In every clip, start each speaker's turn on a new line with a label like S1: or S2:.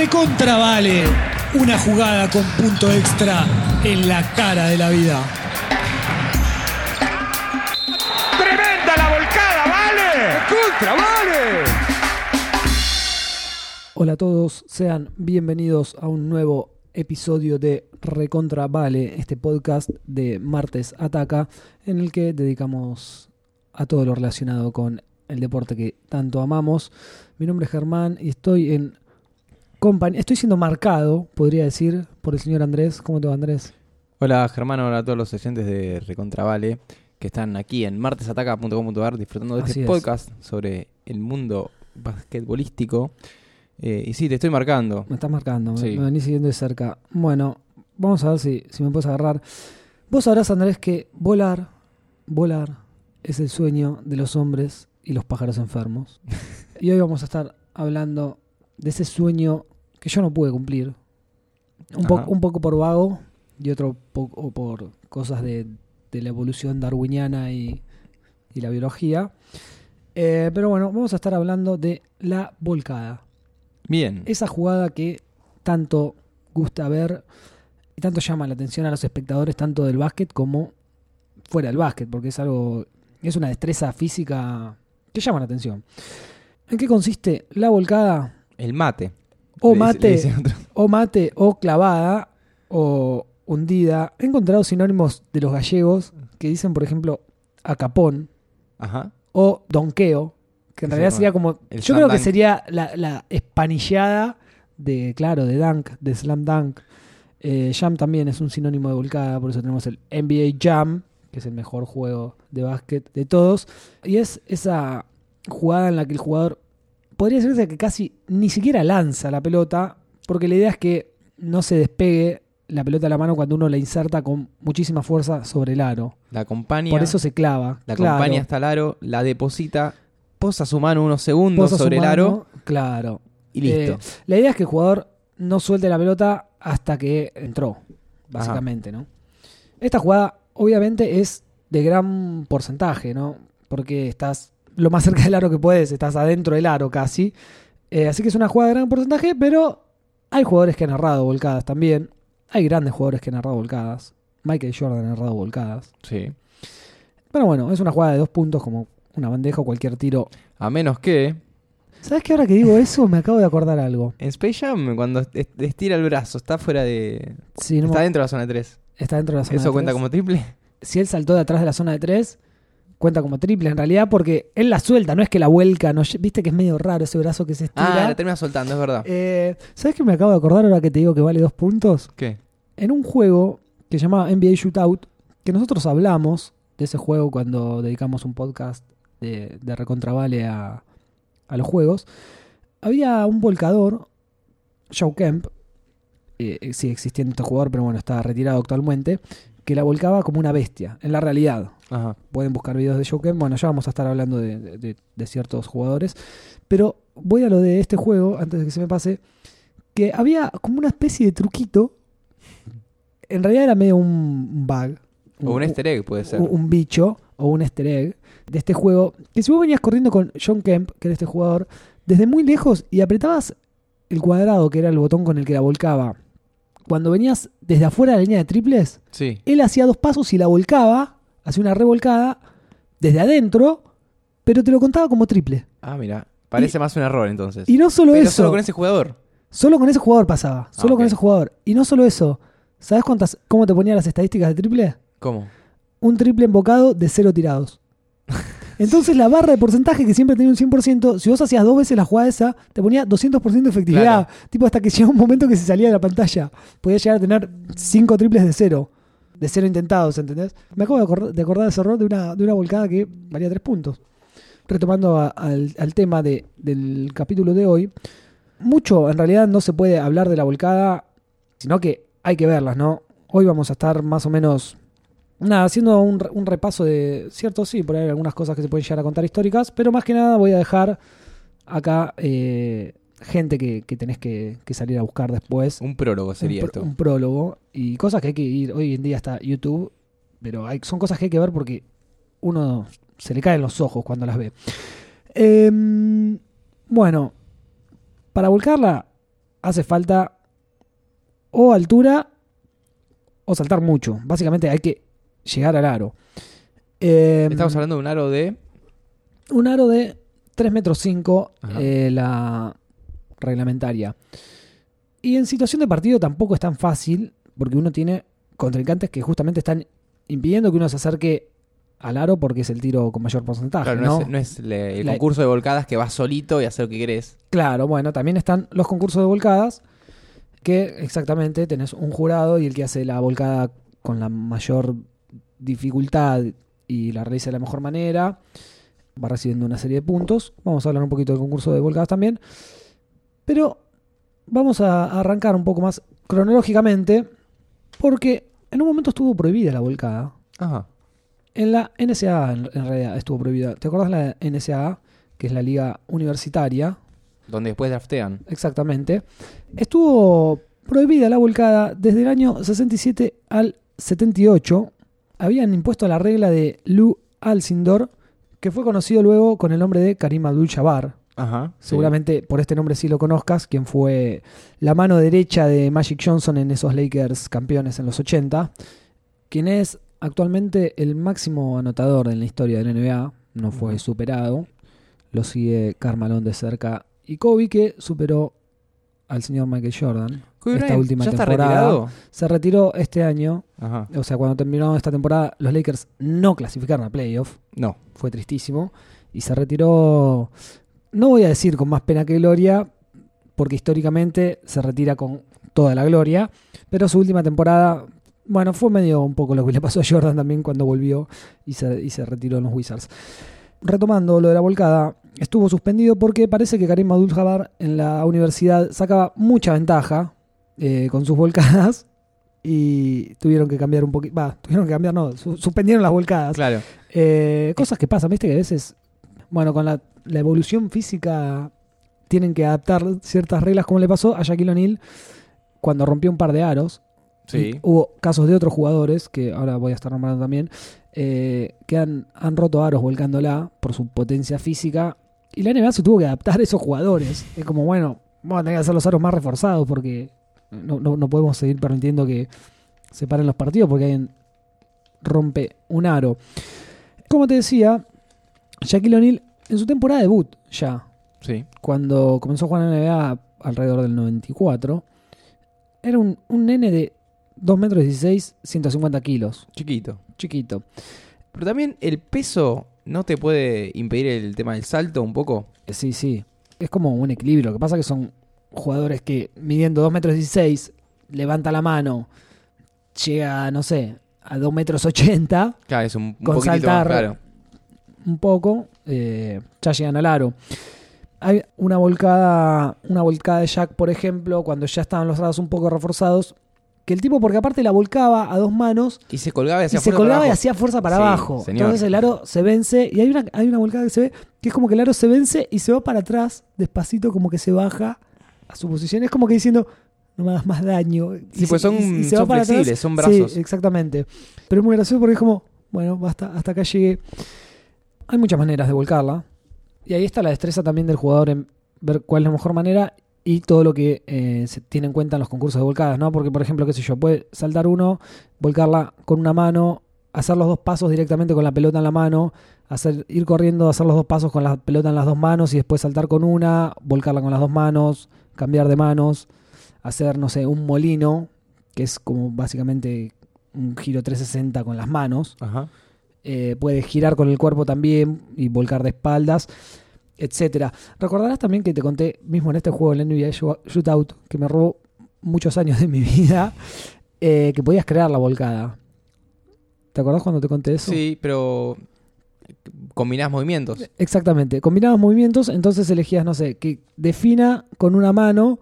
S1: Recontra vale una jugada con punto extra en la cara de la vida.
S2: ¡Tremenda la volcada, vale! ¡Contra, vale!
S3: Hola a todos, sean bienvenidos a un nuevo episodio de Recontra Vale, este podcast de Martes Ataca, en el que dedicamos a todo lo relacionado con el deporte que tanto amamos. Mi nombre es Germán y estoy en estoy siendo marcado, podría decir, por el señor Andrés. ¿Cómo te va Andrés?
S4: Hola Germán, hola a todos los oyentes de Recontravale que están aquí en martesataca.com.ar disfrutando de
S3: Así
S4: este
S3: es.
S4: podcast sobre el mundo basquetbolístico. Eh, y sí, te estoy marcando.
S3: Me estás marcando, me- me venís siguiendo de cerca. Bueno, vamos a ver si, si me puedes agarrar. Vos sabrás, Andrés, que volar, volar es el sueño de los hombres y los pájaros enfermos. y hoy vamos a estar hablando de ese sueño que yo no pude cumplir. Un, po-
S4: Ajá.
S3: un poco por vago y otro poco por cosas de, de la evolución darwiniana y, y la biología. Eh, pero bueno, vamos a estar hablando de la volcada
S4: Bien.
S3: esa jugada que tanto gusta ver y tanto llama la atención a los espectadores tanto del básquet como fuera del básquet, porque es algo es una destreza física que llama la atención. ¿En qué consiste la volcada
S4: El mate.
S3: O mate o mate o clavada o hundida? He encontrado sinónimos de los gallegos que dicen, por ejemplo, acapón
S4: Ajá.
S3: o donqueo, que en realidad sería como.
S4: el
S3: Yo creo que sería la, la espanillada de, claro, de dunk, de slam dunk. Eh, jam también es un sinónimo de volcada, por eso tenemos el NBA Jam, que es el mejor juego de básquet de todos. Y es esa jugada en la que el jugador podría decirse que casi ni siquiera lanza la pelota, porque la idea es que no se despegue la pelota de la mano cuando uno la inserta con muchísima fuerza sobre el aro.
S4: La acompaña.
S3: Por eso se clava.
S4: la
S3: claro.
S4: acompaña hasta el aro, la deposita, posa su mano unos segundos sobre el aro
S3: Claro.
S4: y listo.
S3: Eh, la idea es que el jugador no suelte la pelota hasta que entró, básicamente, ¿no? Esta jugada, obviamente, es de gran porcentaje, ¿no? Porque estás lo más cerca del aro que puedes, estás adentro del aro casi. Eh, así que es una jugada de gran porcentaje, pero hay jugadores que han narrado volcadas también. Hay grandes jugadores que han narrado volcadas. Michael Jordan ha narrado volcadas.
S4: Sí.
S3: Pero bueno, es una jugada de dos puntos como una bandeja o cualquier tiro.
S4: A menos que
S3: ¿Sabes que ahora que digo eso me acabo de acordar algo?
S4: en Space Jam, cuando est- estira el brazo, está fuera de.
S3: Sí, no me-
S4: Está dentro de la zona 3.
S3: está dentro de la zona
S4: ¿Eso
S3: de
S4: cuenta como triple?
S3: Si él saltó de atrás de la zona de 3, cuenta como triple en realidad porque él la suelta, no es que la vuelca. No, viste que es medio raro ese brazo que se estira.
S4: Ah, la termina soltando, es verdad.
S3: Eh, ¿Sabes qué me acabo de acordar ahora que te digo que vale dos puntos?
S4: ¿Qué?
S3: En un juego que se llamaba NBA Shootout, que nosotros hablamos de ese juego cuando dedicamos un podcast de, de Recontravale a, a los juegos, había un volcador, Joe Kemp, eh, eh, sigue existiendo este jugador, pero bueno, está retirado actualmente, que la volcaba como una bestia, en la realidad.
S4: Ajá.
S3: Pueden buscar videos de Kemp, bueno, ya vamos a estar hablando de, de- de- de ciertos jugadores, pero voy a lo de este juego, antes de que se me pase, que había como una especie de truquito, en realidad era medio un un bug.
S4: O un easter egg puede ser.
S3: un- un bicho o un easter egg de este juego. Que si vos venías corriendo con John Kemp, que era este jugador, desde muy lejos y apretabas el cuadrado, que era el botón con el que la volcaba, cuando venías desde afuera de la línea de triples,
S4: Sí.
S3: él hacía dos pasos y la volcaba, hacía una revolcada desde adentro, pero te lo contaba como triple.
S4: Ah, mira. Parece más un error entonces.
S3: Y no solo
S4: Pero
S3: eso,
S4: solo con ese jugador.
S3: solo con ese jugador pasaba, solo con ese jugador. Y no solo eso, ¿sabes cuántas, cómo te ponía las estadísticas de triple?
S4: ¿Cómo?
S3: un triple embocado de cero tirados. Entonces la barra de porcentaje que siempre tenía un 100%, si vos hacías dos veces la jugada esa, te ponía 200% de efectividad. Tipo hasta que llegó un momento que se salía de la pantalla. Podías llegar a tener cinco triples de cero. De cero intentados, ¿entendés? Me acabo de acordar de, ese error de una, de una volcada que valía tres puntos. Retomando al, al tema de- del capítulo de hoy, mucho en realidad no se puede hablar de la volcada, sino que hay que verlas, ¿no? Hoy vamos a estar más o menos Nada, haciendo un, un repaso de. Cierto, sí, por ahí hay algunas cosas que se pueden llegar a contar históricas, pero más que nada voy a dejar acá eh, gente que, que tenés que, que salir a buscar después.
S4: Un prólogo sería
S3: un,
S4: esto.
S3: un prólogo y cosas que hay que ir. Hoy en día está YouTube, pero hay, son cosas que hay que ver porque uno se le caen los ojos cuando las ve. Em, bueno, para volcarla, hace falta o altura o saltar mucho. Básicamente hay que llegar al aro. Eh,
S4: Estamos hablando de un aro de.
S3: un aro de 3 metros 5,
S4: Ajá.
S3: eh, la reglamentaria. Y en situación de partido tampoco es tan fácil, porque uno tiene contrincantes que justamente están impidiendo que uno se acerque al aro porque es el tiro con mayor porcentaje.
S4: Claro,
S3: ¿no?
S4: no, es, no es le- el
S3: La-
S4: concurso de volcadas que vas solito y hacer lo que querés.
S3: Claro, bueno, también están los concursos de volcadas, que exactamente tenés un jurado y el que hace la volcada con la mayor dificultad y la realiza de la mejor manera va recibiendo una serie de puntos. Vamos a hablar un poquito del concurso de volcadas también. Pero vamos a arrancar un poco más cronológicamente, porque en un momento estuvo prohibida la volcada.
S4: Ajá.
S3: En la NSA, en, en realidad, estuvo prohibida. ¿Te acordás la NSA, que es la liga universitaria?
S4: Donde después draftean.
S3: Exactamente. Estuvo prohibida la volcada desde el año 67 al 78. Habían impuesto la regla de Lou Alcindor, que fue conocido luego con el nombre de Karim Abdul-Jabbar.
S4: Ajá. sí.
S3: Seguramente por este nombre sí lo conozcas, quien fue la mano derecha de Magic Johnson en esos Lakers campeones en los 80, quien es actualmente el máximo anotador en la historia de la NBA, no fue superado, lo sigue Carmalón de cerca y Kobe que superó al señor Michael Jordan.
S4: Kobe
S3: esta última
S4: ¿Ya está
S3: temporada.
S4: retirado?
S3: Se retiró este año,
S4: Ajá.
S3: o sea, cuando terminó esta temporada, los Lakers no clasificaron a playoff
S4: No.
S3: fue tristísimo y se retiró, no voy a decir con más pena que gloria, porque históricamente se retira con toda la gloria, pero su última temporada, bueno, fue medio un poco lo que le pasó a Jordan también cuando volvió y se, y se retiró en los Wizards. Retomando lo de la volcada, estuvo suspendido porque parece que Karim Abdul-Jabbar en la universidad sacaba mucha ventaja eh, con sus volcadas y tuvieron que cambiar un poquito, va, tuvieron que cambiar, no, su- suspendieron las volcadas.
S4: Claro.
S3: Eh, cosas que pasan, viste que a veces, bueno, con la, la evolución física tienen que adaptar ciertas reglas, como le pasó a Shaquille O'Neal cuando rompió un par de aros.
S4: Sí.
S3: Hubo casos de otros jugadores, que ahora voy a estar nombrando también, eh, que han, han roto aros volcándola por su potencia física. Y la NBA se tuvo que adaptar a esos jugadores. Es como, bueno, vamos a tener que hacer los aros más reforzados porque no, no, no podemos seguir permitiendo que se paren los partidos porque alguien rompe un aro. Como te decía, Shaquille O'Neal en su temporada debut ya,
S4: Sí.
S3: cuando comenzó a jugar en la NBA alrededor del 94, era un, un nene de 2 metros 16, 150 kilos,
S4: Chiquito.
S3: chiquito.
S4: Pero también el peso no te puede impedir el tema del salto un poco.
S3: Eh, Sí, sí, es como un equilibrio. Lo que pasa es que son jugadores que midiendo 2 metros 16, levanta la mano, llega, no sé, a 2 metros 80,
S4: Claro, es un, un
S3: Con saltar.
S4: más claro.
S3: un poco, eh, ya llegan al aro. Hay una volcada, una volcada de Jack, por ejemplo, cuando ya estaban los aros un poco reforzados, que el tipo, porque aparte la volcaba a dos manos
S4: Y se colgaba y
S3: y
S4: hacía
S3: se
S4: fuerza
S3: colgaba
S4: para
S3: y
S4: abajo.
S3: hacía fuerza para
S4: Sí,
S3: abajo.
S4: señor.
S3: Entonces el aro se vence y hay una, hay una volcada que se ve que es como que el aro se vence y se va para atrás, despacito, como que se baja a su posición. Es como que diciendo, no me hagas más daño.
S4: Sí,
S3: Y
S4: pues
S3: se-
S4: son-
S3: y- y se
S4: son
S3: para atrás.
S4: flexibles, son brazos.
S3: Sí, exactamente. Pero es muy gracioso porque es como, bueno, basta, hasta acá llegué. Hay muchas maneras de volcarla. Y ahí está la destreza también del jugador en ver cuál es la mejor manera y todo lo que eh, se tiene en cuenta en los concursos de volcadas, ¿no? Porque, por ejemplo, qué sé yo, puede saltar uno, volcarla con una mano, hacer los dos pasos directamente con la pelota en la mano, hacer ir corriendo, hacer los dos pasos con la pelota en las dos manos y después saltar con una, volcarla con las dos manos, cambiar de manos, hacer, no sé, un molino, que es como básicamente un giro 360 con las manos.
S4: Ajá.
S3: Eh, puedes girar con el cuerpo también y volcar de espaldas, etcétera. Recordarás también que te conté mismo en este juego, el NBA Shootout, que me robó muchos años de mi vida, eh, que podías crear la volcada. ¿Te acordás cuando te conté eso?
S4: Sí, pero combinás movimientos.
S3: Exactamente. Combinabas movimientos, entonces elegías, no sé, que defina con una mano,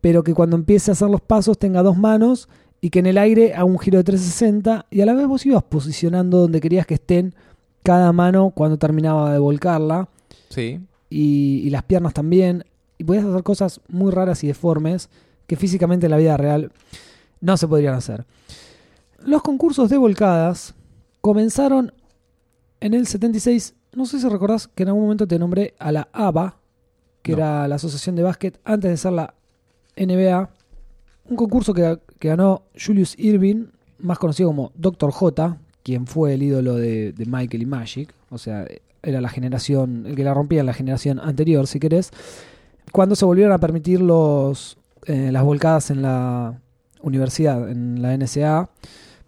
S3: pero que cuando empiece a hacer los pasos tenga dos manos y que en el aire haga un giro de 360 y a la vez vos ibas posicionando donde querías que estén cada mano cuando terminaba de volcarla
S4: Sí.
S3: y, y las piernas también. Y podías hacer cosas muy raras y deformes que físicamente en la vida real no se podrían hacer. Los concursos de volcadas comenzaron en el 76. No sé si recordás que en algún momento te nombré a la ABA, que
S4: No.
S3: era la Asociación de Básquet, antes de ser la NBA, un concurso que, que ganó Julius Irving, más conocido como Dr. J, quien fue el ídolo de, Michael y Magic, o sea, era la generación, el que la rompía en la generación anterior, si querés, cuando se volvieron a permitir los, eh, las volcadas en la universidad, en la NSA.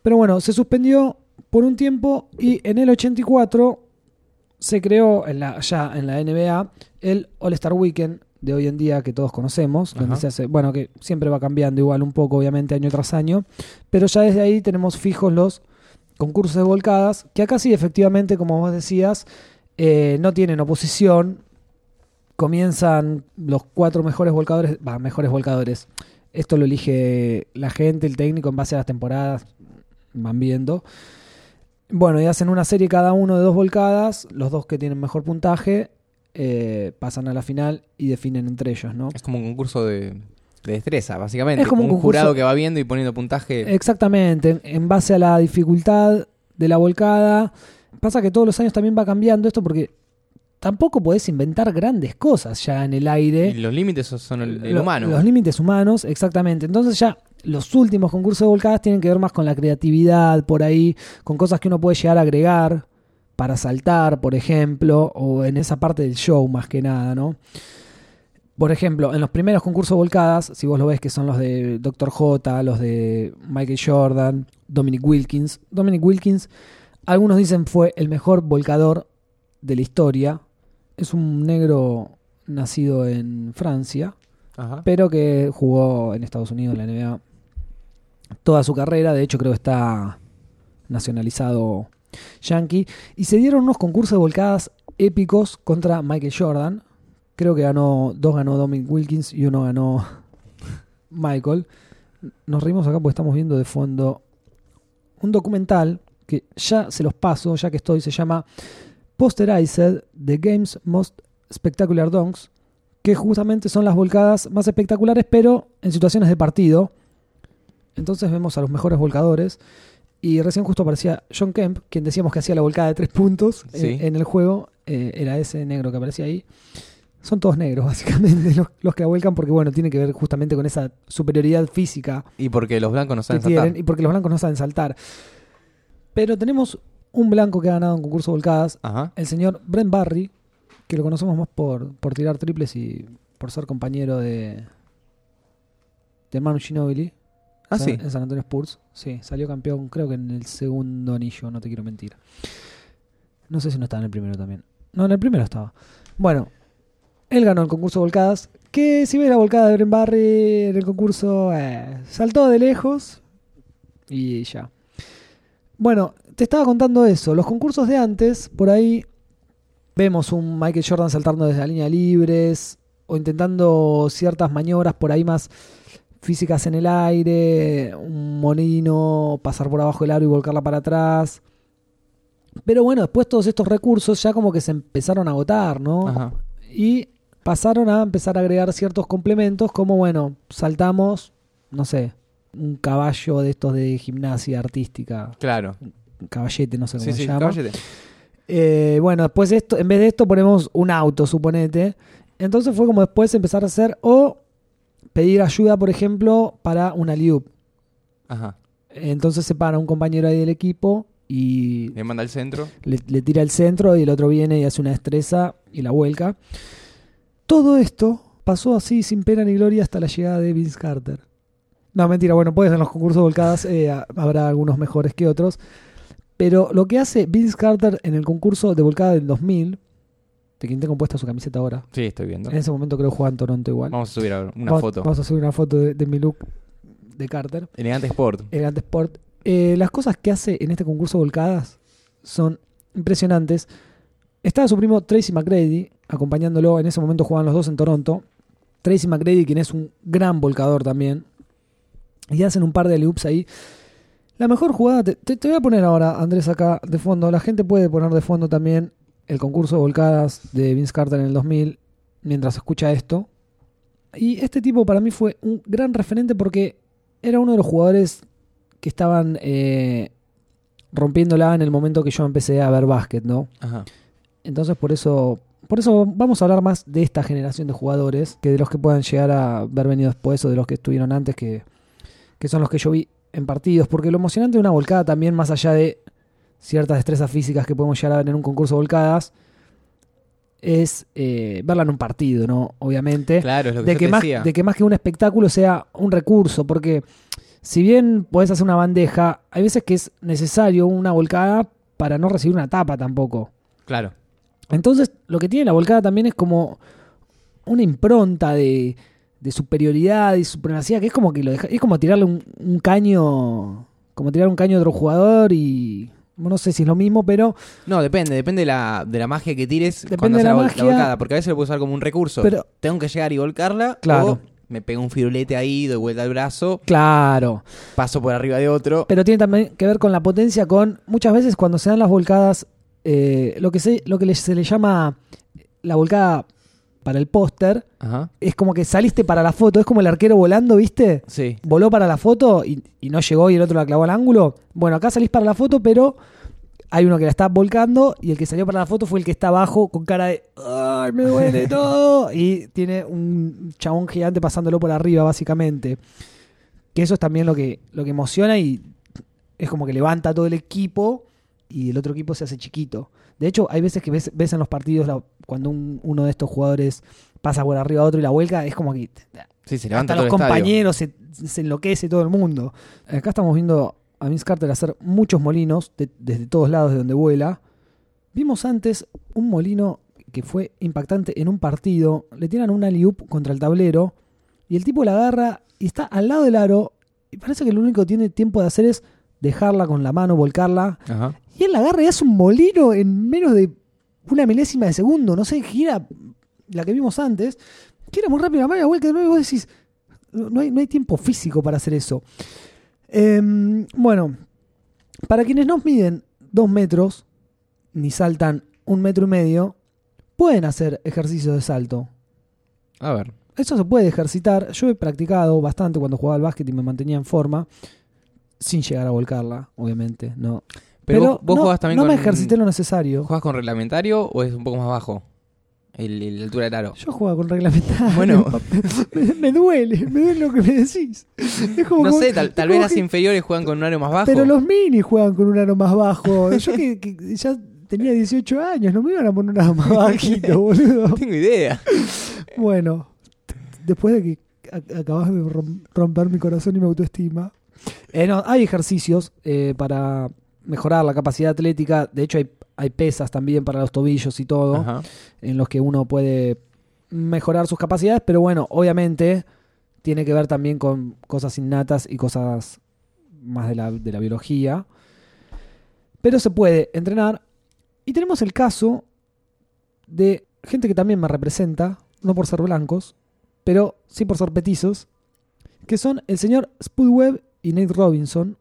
S3: Pero bueno, se suspendió por un tiempo y en el 84 se creó en la, ya en la NBA el All-Star Weekend de hoy en día que todos conocemos, donde se hace, bueno, que siempre va cambiando igual un poco, obviamente, año tras año, pero ya desde ahí tenemos fijos los concursos de volcadas, que acá sí, efectivamente, como vos decías, eh, no tienen oposición, comienzan los cuatro mejores volcadores, va, mejores volcadores. Esto lo elige la gente, el técnico, en base a las temporadas, van viendo. Bueno, y hacen una serie cada uno de dos volcadas, los dos que tienen mejor puntaje eh, pasan a la final y definen entre ellos, ¿no?
S4: Es como un concurso de, de destreza, básicamente.
S3: Es como un
S4: un jurado que va viendo y poniendo puntaje.
S3: Exactamente, en- base a la dificultad de la volcada. Pasa que todos los años también va cambiando esto porque tampoco podés inventar grandes cosas ya en el aire.
S4: y los límites son- son el, el
S3: Lo-
S4: humano.
S3: Los límites humanos, exactamente. Entonces ya los últimos concursos de volcadas tienen que ver más con la creatividad por ahí, con cosas que uno puede llegar a agregar para saltar, por ejemplo, o en esa parte del show más que nada, ¿no? Por ejemplo, en los primeros concursos volcadas, si vos lo ves que son los de Dr. J, los de Michael Jordan, Dominic Wilkins. Dominic Wilkins, algunos dicen fue el mejor volcador de la historia. Es un negro nacido en Francia
S4: Ajá.
S3: pero que jugó en Estados Unidos, en la NBA, toda su carrera. De hecho, creo que está nacionalizado yankee. Y se dieron unos concursos de volcadas épicos contra Michael Jordan. Creo que ganó, dos ganó Dominic Wilkins y uno ganó Michael. Nos reímos acá porque estamos viendo de fondo un documental que ya se los paso, ya que estoy, se llama Posterized The Game's Most Spectacular Dunks, que justamente son las volcadas más espectaculares, pero en situaciones de partido. Entonces vemos a los mejores volcadores. Y recién justo aparecía John Kemp, quien decíamos que hacía la volcada de tres puntos en-
S4: Sí.
S3: en, el juego. eh, era ese negro que aparecía ahí. Son todos negros, básicamente, los, los que la vuelcan, porque bueno, tiene que ver justamente con esa superioridad física
S4: Y porque los blancos no saben saltar.
S3: tienen y porque los blancos no saben saltar. Pero tenemos un blanco que ha ganado un concurso de volcadas,
S4: Ajá.
S3: el señor Brent Barry, que lo conocemos más por, por tirar triples y por ser compañero de, de Manu Ginobili.
S4: Ah,
S3: San-
S4: sí.
S3: En San Antonio Spurs. Sí, salió campeón, creo que en el segundo anillo, no te quiero mentir. No sé si no estaba en el primero también. No, en el primero estaba. Bueno, él ganó el concurso de volcadas. Que si ves la volcada de Brent Barry en el concurso, eh, saltó de lejos y ya. Bueno, te estaba contando eso. Los concursos de antes, por ahí vemos un Michael Jordan saltando desde la línea libres o intentando ciertas maniobras por ahí más físicas en el aire, un monino, pasar por abajo del aro y volcarla para atrás. Pero bueno, después todos estos recursos ya como que se empezaron a agotar, ¿no?
S4: Ajá.
S3: Y pasaron a empezar a agregar ciertos complementos como, bueno, saltamos, no sé, un caballo de estos de gimnasia artística,
S4: Claro.
S3: un caballete, no sé cómo
S4: Sí,
S3: se
S4: sí,
S3: llama.
S4: caballete.
S3: Eh, bueno, después de esto, en vez de esto ponemos un auto, suponete. Entonces fue como después empezar a hacer o pedir ayuda, por ejemplo, para una liup.
S4: Ajá.
S3: Entonces se para un compañero ahí del equipo y
S4: Le manda al centro.
S3: le, le tira el centro y el otro viene y hace una destreza y la vuelca. Todo esto pasó así sin pena ni gloria hasta la llegada de Vince Carter. No, mentira, bueno, puedes en los concursos de volcadas eh, ha- habrá algunos mejores que otros. Pero lo que hace Vince Carter en el concurso de volcada del 2000, de quien tengo puesta su camiseta ahora,
S4: Sí, estoy viendo.
S3: en ese momento creo que jugaba en Toronto igual.
S4: Vamos a subir ahora una
S3: Vamos-
S4: foto.
S3: Vamos a subir una foto de, de mi look de Carter.
S4: Elegante Sport.
S3: Elegante Sport. Eh, las cosas que hace en este concurso volcadas son impresionantes. Estaba su primo Tracy McGrady acompañándolo. En ese momento jugaban los dos en Toronto. Tracy McGrady, quien es un gran volcador también. Y hacen un par de loops ahí. La mejor jugada, te voy a poner ahora, Andrés, acá de fondo. La gente puede poner de fondo también el concurso de volcadas de Vince Carter en el 2000 mientras escucha esto. Y este tipo para mí fue un gran referente porque era uno de los jugadores que estaban eh, rompiéndola en el momento que yo empecé a ver básquet, ¿no?
S4: Ajá.
S3: Entonces por eso por eso vamos a hablar más de esta generación de jugadores que de los que puedan llegar a haber venido después o de los que estuvieron antes, que, que son los que yo vi en partidos. Porque lo emocionante de una volcada también, más allá de ciertas destrezas físicas que podemos llegar a ver en un concurso de volcadas, es eh, verla en un partido, ¿no? Obviamente.
S4: Claro, es lo que
S3: de
S4: yo
S3: que,
S4: te
S3: más,
S4: decía.
S3: de que más que un espectáculo sea un recurso, porque si bien podés hacer una bandeja, hay veces que es necesario una volcada para no recibir una tapa tampoco.
S4: Claro.
S3: Entonces, lo que tiene la volcada también es como una impronta de, de superioridad y supremacía, que es como que lo deja- es como tirarle un, un caño, como tirar un caño a otro jugador y no sé si es lo mismo, pero
S4: No, depende, depende de la, de la magia que tires
S3: Depende
S4: cuando
S3: de la
S4: la, volcada, porque a veces lo puedo usar como un recurso.
S3: Pero-
S4: Tengo que llegar y volcarla,
S3: Claro.
S4: o me pego un firulete ahí, doy vuelta al brazo,
S3: claro,
S4: paso por arriba de otro.
S3: pero tiene también que ver con la potencia, con muchas veces cuando se dan las volcadas, eh, lo que, se, lo que se le llama la volcada para el póster, es como que saliste para la foto, es como el arquero volando, ¿viste?
S4: Sí.
S3: voló para la foto y, y no llegó y el otro la clavó al ángulo. Bueno, acá salís para la foto, pero hay uno que la está volcando y el que salió para la foto fue el que está abajo con cara de ¡Ay, me duele todo! Y tiene un chabón gigante pasándolo por arriba, básicamente. Que eso es también lo que, lo que emociona y es como que levanta a todo el equipo y el otro equipo se hace chiquito. De hecho, hay veces que ves, ves en los partidos la- cuando un- uno de estos jugadores pasa por arriba a otro y la vuelca, es como que
S4: Sí, se levanta
S3: hasta
S4: todo
S3: los
S4: el
S3: compañeros se, se enloquece todo el mundo. Acá estamos viendo a Vince Carter hacer muchos molinos de- desde todos lados de donde vuela. Vimos antes un molino que fue impactante en un partido. Le tiran una liup contra el tablero y el tipo la agarra y está al lado del aro. Y parece que lo único que tiene tiempo de hacer es dejarla con la mano, volcarla.
S4: Ajá.
S3: Y él la agarra y hace un molino en menos de una milésima de segundo. No sé, gira la que vimos antes. Gira muy rápido la mano vuelca de nuevo y vos decís, no hay, no hay tiempo físico para hacer eso. Em, bueno, para quienes no miden dos metros, ni saltan un metro y medio, pueden hacer ejercicios de salto.
S4: A ver.
S3: Eso se puede ejercitar. Yo he practicado bastante cuando jugaba al básquet y me mantenía en forma, sin llegar a volcarla, obviamente. No.
S4: Pero, vos, vos
S3: no,
S4: jugás también
S3: no
S4: con...
S3: me ejercité lo necesario.
S4: ¿Jugás con reglamentario o es un poco más bajo? El, la altura del aro.
S3: Yo jugaba con reglamentario.
S4: Bueno.
S3: me, me duele, me duele lo que me decís. Es como
S4: No
S3: como-
S4: sé, tal, vez las
S3: que-
S4: inferiores juegan con un aro más bajo.
S3: Pero los mini juegan con un aro más bajo. Yo que, que ya tenía 18 años, no me iban a poner un aro más bajito, boludo.
S4: No tengo idea.
S3: Bueno, después de que acabas de rom- romper mi corazón y mi autoestima. Eh, no, hay ejercicios eh, para mejorar la capacidad atlética. De hecho, hay, hay pesas también para los tobillos y todo,
S4: Ajá.
S3: en los que uno puede mejorar sus capacidades. Pero bueno, obviamente tiene que ver también con cosas innatas y cosas más de la, de la biología. Pero se puede entrenar. Y tenemos el caso de gente que también me representa, no por ser blancos, pero sí por ser petizos, que son el señor Spudweb y Nate Robinson.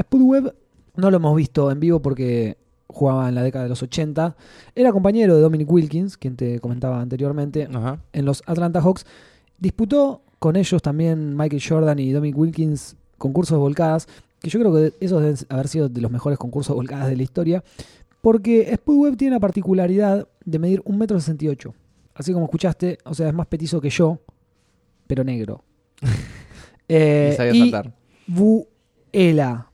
S3: Spudweb no lo hemos visto en vivo porque jugaba en la década de los 80. Era compañero de Dominic Wilkins, quien te comentaba anteriormente,
S4: Ajá.
S3: en los Atlanta Hawks. Disputó con ellos también Michael Jordan y Dominic Wilkins concursos de volcadas, que yo creo que esos deben haber sido de los mejores concursos de volcadas de la historia, porque Spudweb tiene la particularidad de medir 1,68 m. Así como escuchaste, o sea, es más petizo que yo, pero negro. Eh,
S4: y sabía saltar.
S3: Buela.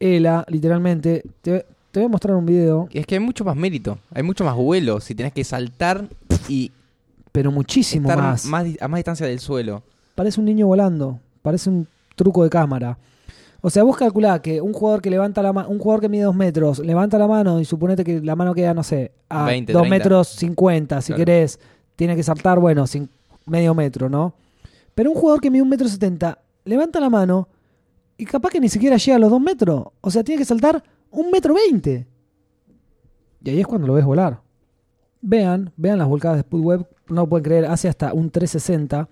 S3: Buela, literalmente. Te, te voy a mostrar un video,
S4: Es que hay mucho más mérito, hay mucho más vuelo. Si tenés que saltar y
S3: pero muchísimo
S4: estar
S3: más.
S4: más di- a más distancia del suelo.
S3: Parece un niño volando. Parece un truco de cámara. O sea, vos calculá que un jugador que levanta la mano, un jugador que mide dos metros, levanta la mano y suponete que la mano queda, no sé, a
S4: 20,
S3: 2
S4: 30.
S3: metros 50, si
S4: Claro.
S3: querés, tiene que saltar, bueno, cin- medio metro, ¿no? Pero un jugador que mide un metro setenta, levanta la mano y capaz que ni siquiera llega a los dos metros. O sea, tiene que saltar un metro veinte. Y ahí es cuando lo ves volar. Vean, vean las volcadas de Spudweb, no lo pueden creer, hace hasta un 360.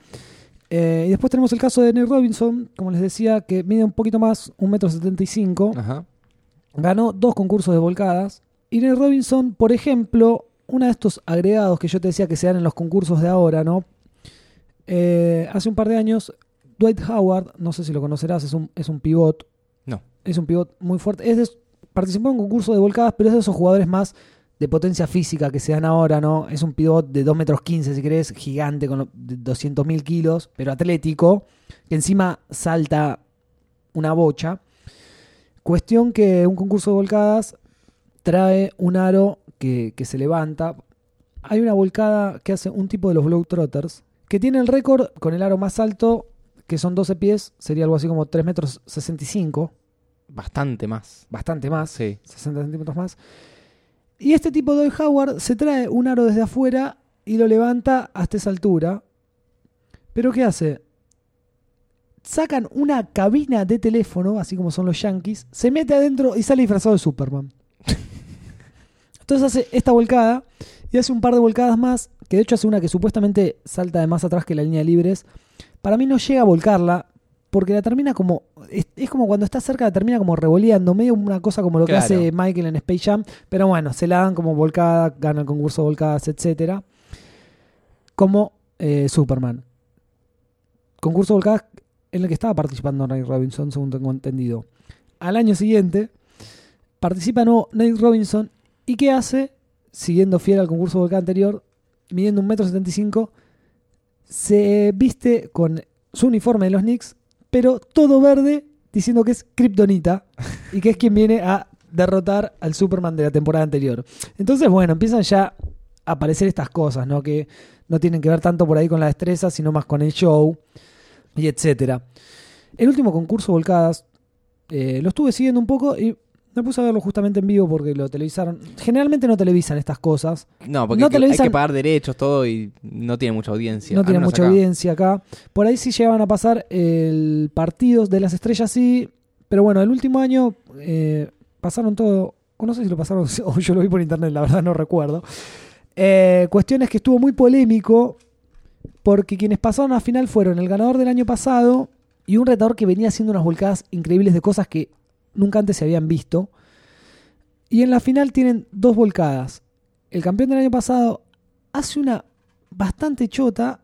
S3: Eh, y después tenemos el caso de Nate Robinson, como les decía, que mide un poquito más, un metro setenta y cinco.
S4: Ajá.
S3: Ganó dos concursos de volcadas. Y Nate Robinson, por ejemplo, uno de estos agregados que yo te decía que se dan en los concursos de ahora, ¿no? Eh, hace un par de años, Dwight Howard, no sé si lo conocerás, es un, es un pivot.
S4: No.
S3: Es un pivot muy fuerte. Es de- participó en un concurso de volcadas, pero es de esos jugadores más de potencia física que se dan ahora, ¿no? Es un pivot de 2 metros 15, si querés, gigante, con 200 mil kilos, pero atlético, que encima salta una bocha. Cuestión que un concurso de volcadas trae un aro que, que se levanta. Hay una volcada que hace un tipo de los Globetrotters, que tiene el récord con el aro más alto, que son 12 pies, sería algo así como 3 metros 65,
S4: Bastante más.
S3: bastante más,
S4: Sí.
S3: 60 centímetros más. Y este tipo de Howard se trae un aro desde afuera y lo levanta hasta esa altura. Pero ¿qué hace? Sacan una cabina de teléfono, así como son los yankees, se mete adentro y sale disfrazado de Superman. Entonces hace esta volcada y hace un par de volcadas más, que de hecho hace una que supuestamente salta de más atrás que la línea de libres. Para mí no llega a volcarla, porque la termina como. Es, es como cuando está cerca, la termina como revoleando, medio una cosa como lo que hace Michael en Space Jam. Pero bueno, se la dan como volcada, gana el concurso de volcadas, etcétera Como eh, Superman. Concurso de volcadas en el que estaba participando Nate Robinson, según tengo entendido. Al año siguiente, participa no Nate Robinson. ¿Y qué hace? Siguiendo fiel al concurso de volcán anterior, midiendo un metro setenta se viste con su uniforme de los Knicks, pero todo verde, diciendo que es Kryptonita y que es quien viene a derrotar al Superman de la temporada anterior. Entonces, bueno, empiezan ya a aparecer estas cosas, ¿no? Que no tienen que ver tanto por ahí con la destreza, sino más con el show y etcétera. El último concurso Volcadas eh, lo estuve siguiendo un poco y me puse a verlo justamente en vivo porque lo televisaron. Generalmente no televisan estas cosas.
S4: No, porque
S3: No
S4: hay que- hay
S3: televisan-
S4: que pagar derechos, todo, y no tiene mucha audiencia.
S3: No tiene mucha
S4: acá.
S3: audiencia acá. Por ahí sí llegaban a pasar el partido de las estrellas, sí. Pero bueno, el último año eh, pasaron todo. o No sé si lo pasaron o yo lo vi por internet, la verdad no recuerdo. Eh, cuestión es que estuvo muy polémico porque quienes pasaron a final fueron el ganador del año pasado y un retador que venía haciendo unas volcadas increíbles de cosas que nunca antes se habían visto. Y en la final tienen dos volcadas. El campeón del año pasado hace una bastante chota,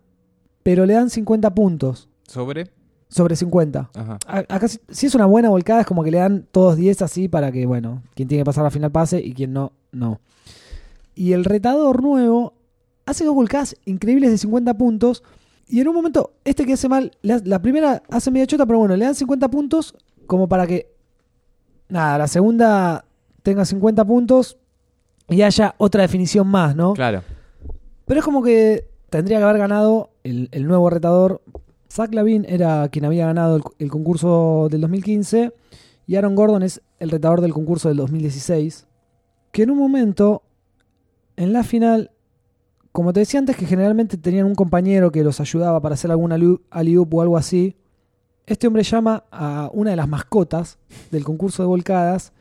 S3: pero le dan 50 puntos
S4: ¿Sobre?
S3: sobre 50.
S4: Ajá.
S3: Acá si, es una buena volcada es como que le dan todos 10 así para que, bueno, quien tiene que pasar la final pase y quien no, no. Y el retador nuevo hace dos volcadas increíbles de 50 puntos. Y en un momento, este que hace mal, la primera hace media chota, pero bueno, le dan 50 puntos como para que, nada, la segunda tenga 50 puntos y haya otra definición más, ¿no?
S4: Claro.
S3: Pero es como que tendría que haber ganado el, el nuevo retador. Zach Lavin era quien había ganado el, el concurso del 2015 y Aaron Gordon es el retador del concurso del 2016. Que en un momento, en la final, como te decía antes que generalmente tenían un compañero que los ayudaba para hacer alguna alley-oop o algo así, este hombre llama a una de las mascotas del concurso de volcadas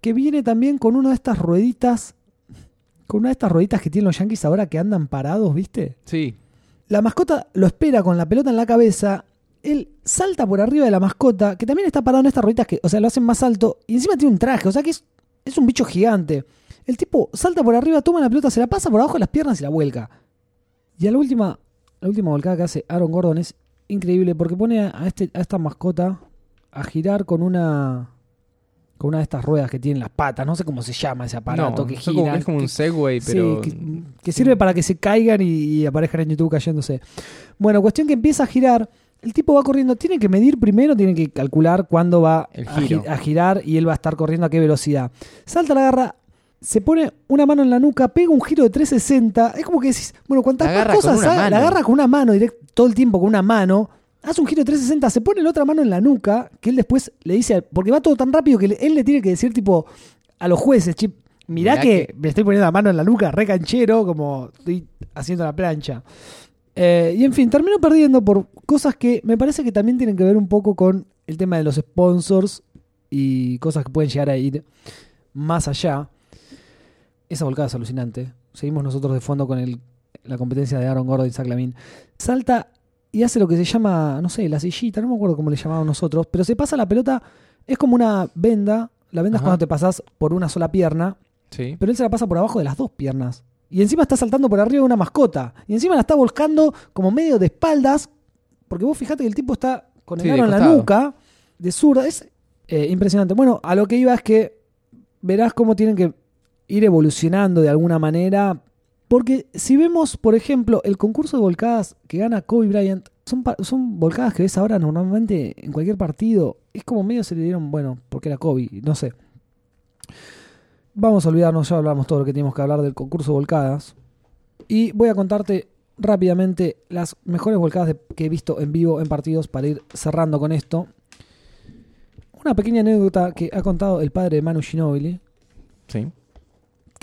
S3: que viene también con una de estas rueditas con una de estas rueditas que tienen los Yankees ahora que andan parados, ¿viste?
S4: Sí.
S3: La mascota lo espera con la pelota en la cabeza. Él salta por arriba de la mascota, que también está parado en estas rueditas que, o sea, lo hacen más alto. Y encima tiene un traje, o sea que es, es un bicho gigante. El tipo salta por arriba, toma la pelota, se la pasa por abajo de las piernas y la vuelca. Y a la última, la última volcada que hace Aaron Gordon es increíble porque pone a, este, a esta mascota a girar con una con una de estas ruedas que tienen las patas, no sé cómo se llama ese aparato
S4: No,
S3: que
S4: como-
S3: gira.
S4: es como un Segway,
S3: Sí,
S4: pero.
S3: que, que sirve para que se caigan y, y aparezcan en YouTube cayéndose. Bueno, cuestión que empieza a girar. El tipo va corriendo, tiene que medir primero, tiene que calcular cuándo va
S4: El
S3: a,
S4: giro.
S3: gi- a girar y él va a estar corriendo a qué velocidad. Salta la garra, se pone una mano en la nuca, pega un giro de 360. Es como que decís, bueno, cuantas
S4: agarra
S3: cosas haga, la agarra con una mano, direct- todo el tiempo con una mano. Hace un giro de 360, se pone la otra mano en la nuca, que él después le dice, porque va todo tan rápido que él le tiene que decir tipo a los jueces, chip, mirá,
S4: Mirá
S3: que,
S4: que-
S3: me estoy poniendo la mano en la nuca, re canchero, como estoy haciendo la plancha. Eh, y en fin, termino perdiendo por cosas que me parece que también tienen que ver un poco con el tema de los sponsors y cosas que pueden llegar a ir más allá. Esa volcada es alucinante. Seguimos nosotros de fondo con el, la competencia de Aaron Gordon y Zach Lavin. Salta y hace lo que se llama, no sé, la sillita, no me acuerdo cómo le llamábamos nosotros, pero se pasa la pelota, es como una venda. La venda es cuando te pasas por una sola pierna,
S4: Sí.
S3: pero él se la pasa por abajo de las dos piernas. Y encima está saltando por arriba de una mascota. Y encima la está volcando como medio de espaldas. Porque vos fijate que el tipo está con el
S4: Sí,
S3: aro en la nuca, de zurda. Es eh, impresionante. Bueno, a lo que iba es que verás cómo tienen que ir evolucionando de alguna manera. Porque si vemos, por ejemplo, el concurso de volcadas que gana Kobe Bryant, son, son volcadas que ves ahora normalmente en cualquier partido. Es como medio se le dieron, bueno, porque era Kobe, no sé. Vamos a olvidarnos, ya hablamos todo lo que teníamos que hablar del concurso de volcadas. Y voy a contarte rápidamente las mejores volcadas que he visto en vivo en partidos para ir cerrando con esto. Una pequeña anécdota que ha contado el padre de Manu Ginóbili,
S4: Sí.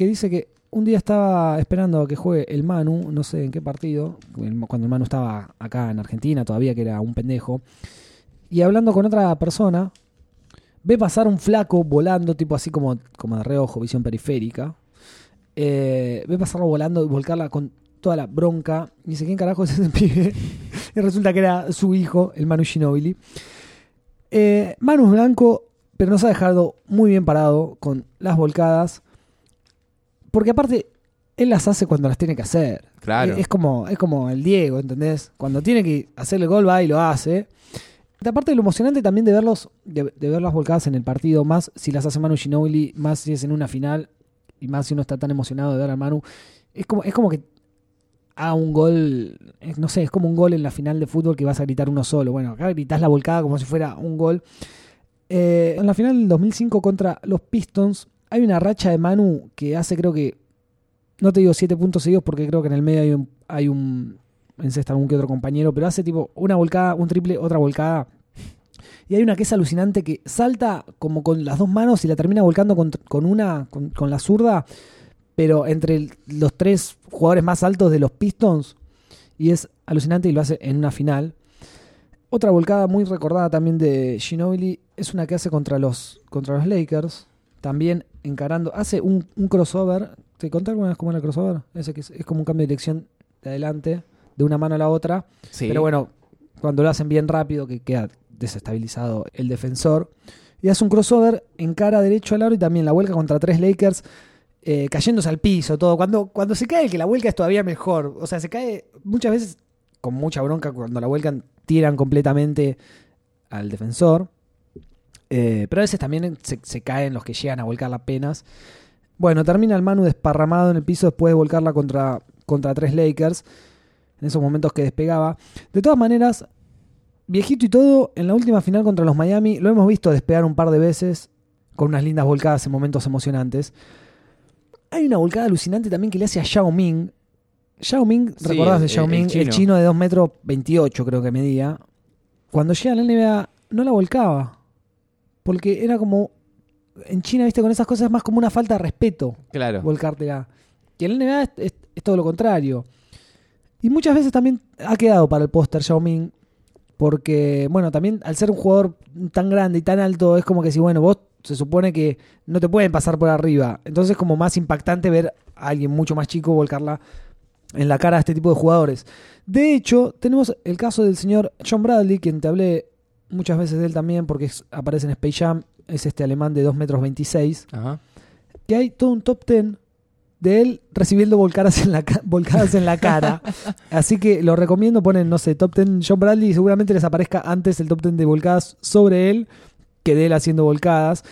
S3: Que dice que un día estaba esperando a que juegue el Manu, no sé en qué partido, cuando el Manu estaba acá en Argentina todavía, que era un pendejo, y hablando con otra persona, ve pasar un flaco volando, tipo así como, como de reojo, visión periférica, eh, ve pasarlo volando y volcarla con toda la bronca, y dice, ¿quién carajo es ese pibe? y resulta que era su hijo, el Manu Ginobili. Eh, Manu es blanco, pero nos ha dejado muy bien parado con las volcadas. Porque aparte, él las hace cuando las tiene que hacer.
S4: Claro.
S3: Es, como, es como el Diego, ¿entendés? Cuando tiene que hacerle gol, va y lo hace. Aparte de lo emocionante también de verlos, de, de ver las volcadas en el partido, más si las hace Manu Ginobili, más si es en una final, y más si uno está tan emocionado de ver a Manu. Es como, es como que haga un gol, no sé, es como un gol en la final de fútbol que vas a gritar uno solo. Bueno, acá gritás la volcada como si fuera un gol. Eh, en la final del 2005 contra los Pistons, hay una racha de Manu que hace, creo que, no te digo siete puntos seguidos porque creo que en el medio hay un, hay un encesta algún que otro compañero, pero hace tipo una volcada, un triple, otra volcada. Y hay una que es alucinante que salta como con las dos manos y la termina volcando con, con una, con, con la zurda, pero entre los tres jugadores más altos de los Pistons. Y es alucinante y lo hace en una final. Otra volcada muy recordada también de Ginobili es una que hace contra los, contra los Lakers. También encarando, hace un, un crossover. ¿Te conté alguna vez cómo era el crossover? Ese que es, es como un cambio de dirección de adelante, de una mano a la otra.
S4: Sí.
S3: Pero bueno, cuando lo hacen bien rápido, que queda desestabilizado el defensor. Y hace un crossover en cara derecho al aro y también la vuelca contra tres Lakers, eh, cayéndose al piso, todo. Cuando, cuando se cae que la vuelca es todavía mejor. O sea, se cae muchas veces con mucha bronca. Cuando la vuelcan, tiran completamente al defensor. Eh, pero a veces también se, se caen los que llegan a volcarla apenas. Bueno, termina el Manu desparramado en el piso después de volcarla contra, contra tres Lakers. En esos momentos que despegaba. De todas maneras, viejito y todo, en la última final contra los Miami, lo hemos visto despegar un par de veces con unas lindas volcadas en momentos emocionantes. Hay una volcada alucinante también que le hace a Yao Ming. Yao Ming,
S4: Sí,
S3: ¿recordás de
S4: el
S3: Ming? El
S4: chino.
S3: chino de 2 metros 28 creo que medía. Cuando llega a la NBA no la volcaba. Porque era como... En China, viste, con esas cosas es más como una falta de respeto
S4: Claro.
S3: volcártela. Y en la NBA es, es- es todo lo contrario. Y muchas veces también ha quedado para el póster Yao Ming. Porque, bueno, también al ser un jugador tan grande y tan alto, es como que si, bueno, vos se supone que no te pueden pasar por arriba. Entonces es como más impactante ver a alguien mucho más chico volcarla en la cara a este tipo de jugadores. De hecho, tenemos el caso del señor John Bradley, quien te hablé muchas veces de él también, porque es- aparece en Space Jam, es este alemán de 2 metros 26
S4: Ajá.
S3: que hay todo un top 10 de él recibiendo volcadas en la, ca- volcadas en la cara. Así que lo recomiendo, ponen, no sé, top 10 John Bradley y seguramente les aparezca antes el top 10 de volcadas sobre él que de él haciendo volcadas.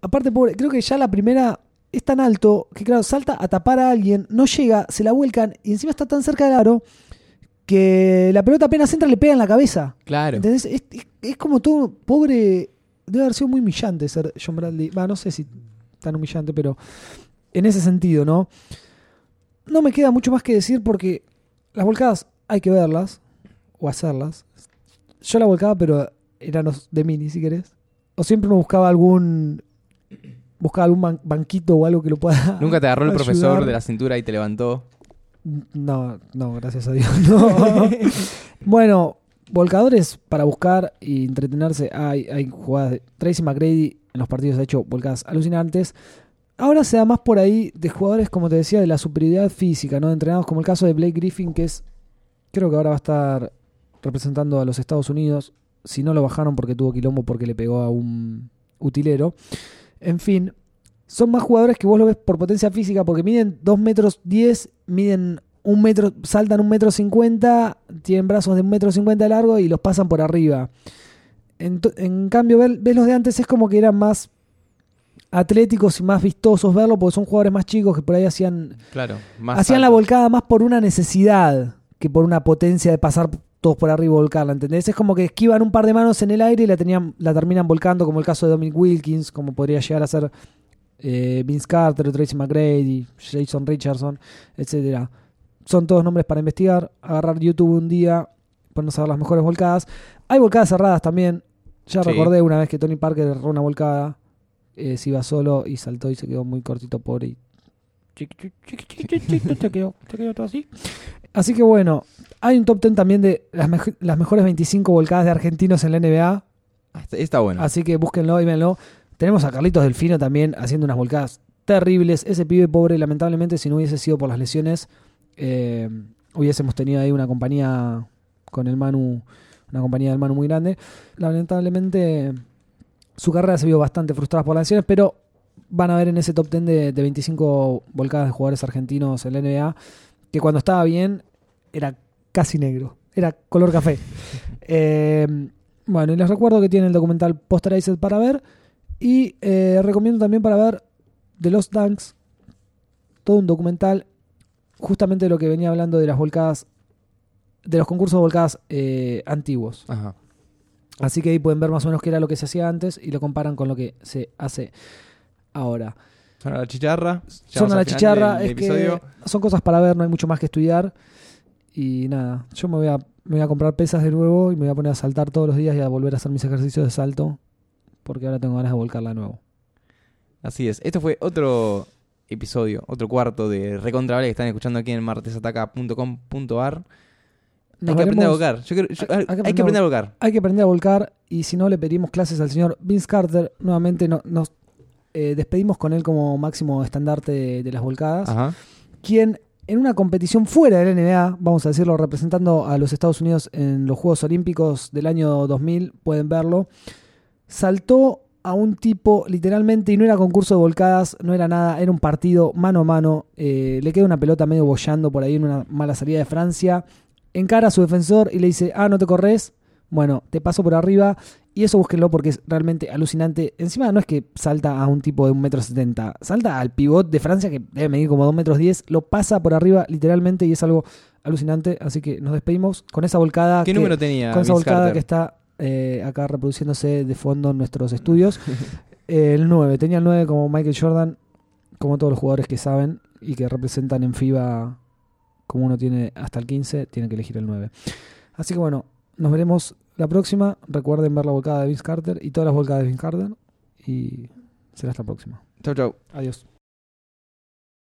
S3: Aparte, pobre, creo que ya la primera es tan alto que, claro, salta a tapar a alguien, no llega, se la vuelcan y encima está tan cerca del aro que la pelota apenas entra le pega en la cabeza.
S4: Claro.
S3: ¿Entendés? Es, es- es como todo pobre. Debe haber sido muy humillante ser John Bradley. Va, no sé si tan humillante, pero en ese sentido, ¿no? No me queda mucho más que decir porque las volcadas hay que verlas o hacerlas. Yo la volcaba, pero eran los de mini, si querés. O siempre uno buscaba algún. Buscaba algún ban- banquito o algo que lo pueda.
S4: Nunca te agarró el
S3: ayudar.
S4: profesor de la cintura y te levantó.
S3: No, no, gracias a Dios. No. bueno, volcadores para buscar y entretenerse. Hay, hay jugadas de Tracy McGrady en los partidos ha hecho volcadas alucinantes. Ahora se da más por ahí de jugadores, como te decía, de la superioridad física, ¿no? Entrenados como el caso de Blake Griffin, que es. Creo que ahora va a estar representando a los Estados Unidos. Si no lo bajaron porque tuvo quilombo porque le pegó a un utilero. En fin, son más jugadores que vos lo ves por potencia física, porque miden 2 metros 10, miden un metro, saltan un metro 50, tienen brazos de un metro 50 de largo y los pasan por arriba. En, cambio, ver- ves los de antes es como que eran más atléticos y más vistosos verlo, porque son jugadores más chicos que por ahí hacían,
S4: Claro. Más
S3: hacían la volcada más por una necesidad que por una potencia de pasar todos por arriba y volcarla, ¿entendés? Es como que esquivan un par de manos en el aire y la, tenían, la terminan volcando, como el caso de Dominic Wilkins, como podría llegar a ser eh, Vince Carter, o Tracy McGrady, Jason Richardson, etcétera. Son todos nombres para investigar, agarrar YouTube un día, ponernos a ver las mejores volcadas. Hay volcadas cerradas también. Ya
S4: Sí.
S3: recordé una vez que Tony Parker erró una volcada, eh, se iba solo y saltó y se quedó muy cortito pobre y se quedó, se quedó todo así. Así que bueno, hay un top 10 también de las, mej- las mejores 25 volcadas de argentinos en la NBA.
S4: Ah, Está, está bueno.
S3: Así que búsquenlo y véanlo. Tenemos a Carlitos Delfino también haciendo unas volcadas terribles. Ese pibe pobre, lamentablemente, si no hubiese sido por las lesiones, eh, hubiésemos tenido ahí una compañía con el Manu, una compañía del Manu muy grande. Lamentablemente, su carrera se vio bastante frustrada por las lesiones, pero van a ver en ese top 10 de, de 25 volcadas de jugadores argentinos en la NBA que cuando estaba bien era casi negro, era color café. Eh, bueno, y les recuerdo que tienen el documental Posterized para ver. Y eh, recomiendo también para ver The Lost Dunks, todo un documental, justamente de lo que venía hablando de las volcadas, de los concursos de volcadas eh, antiguos.
S4: Ajá.
S3: Así que ahí pueden ver más o menos qué era lo que se hacía antes y lo comparan con lo que se hace ahora.
S4: Suena la chicharra.
S3: Son a la chicharra, es que son cosas para ver, no hay mucho más que estudiar. Y nada, yo me voy, a, me voy a comprar pesas de nuevo y me voy a poner a saltar todos los días y a volver a hacer mis ejercicios de salto, porque ahora tengo ganas de volcarla de nuevo.
S4: Así es. Esto fue otro episodio, otro cuarto de Recontravale que están escuchando aquí en martesataca.com.ar. Hay que aprender a volcar. Yo creo- yo-
S3: Hay-
S4: que
S3: aprender
S4: aprender a volcar.
S3: Hay que aprender a volcar y si no le pedimos clases al señor Vince Carter, nuevamente no- nos eh, despedimos con él como máximo estandarte de, de las volcadas,
S4: Ajá.
S3: quien en una competición fuera del NBA, vamos a decirlo, representando a los Estados Unidos en los Juegos Olímpicos del año 2000, pueden verlo, saltó a un tipo literalmente y no era concurso de volcadas, no era nada, era un partido mano a mano, eh, le queda una pelota medio bollando por ahí en una mala salida de Francia, encara a su defensor y le dice, ah, no te corres, bueno, te paso por arriba. Y eso búsquenlo porque es realmente alucinante. Encima no es que salta a un tipo de un metro setenta, salta al pivot de Francia que debe medir como dos metros diez, lo pasa por arriba literalmente y es algo alucinante. Así que nos despedimos con esa volcada.
S4: ¿Qué
S3: que-
S4: número tenía
S3: con esa
S4: Vince
S3: volcada
S4: Carter?
S3: que está eh, acá reproduciéndose de fondo en nuestros estudios. Eh, el 9, tenía el 9 como Michael Jordan, como todos los jugadores que saben y que representan en FIBA, como uno tiene hasta el 15, tiene que elegir el 9. Así que bueno, nos veremos la próxima. Recuerden ver la volcada de Vince Carter y todas las volcadas de Vince Carter. Y será hasta la próxima.
S4: Chau, chau.
S3: Adiós.